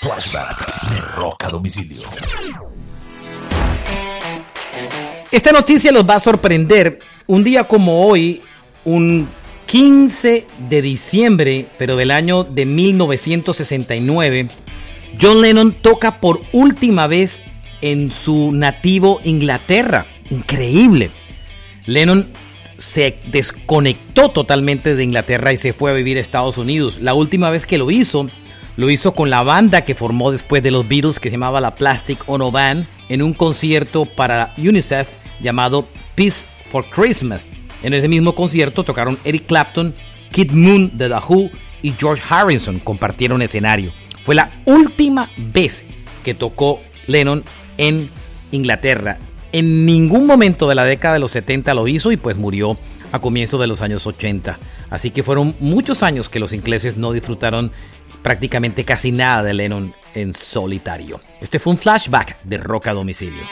Flashback de Roca Domicilio. Esta noticia los va a sorprender. Un día como hoy, un 15 de diciembre, pero del año de 1969, John Lennon toca por última vez en su nativo Inglaterra. Increíble. Lennon se desconectó totalmente de Inglaterra y se fue a vivir a Estados Unidos. La última vez que lo hizo, lo hizo con la banda que formó después de los Beatles que se llamaba la Plastic Ono Band en un concierto para UNICEF llamado Peace for Christmas. En ese mismo concierto tocaron Eric Clapton, Kid Moon de The Who y George Harrison compartieron escenario. Fue la última vez que tocó Lennon en Inglaterra. En ningún momento de la década de los 70 lo hizo y pues murió a comienzos de los años 80. Así que fueron muchos años que los ingleses no disfrutaron prácticamente casi nada de Lennon en solitario. Este fue un flashback de Rock a Domicilio.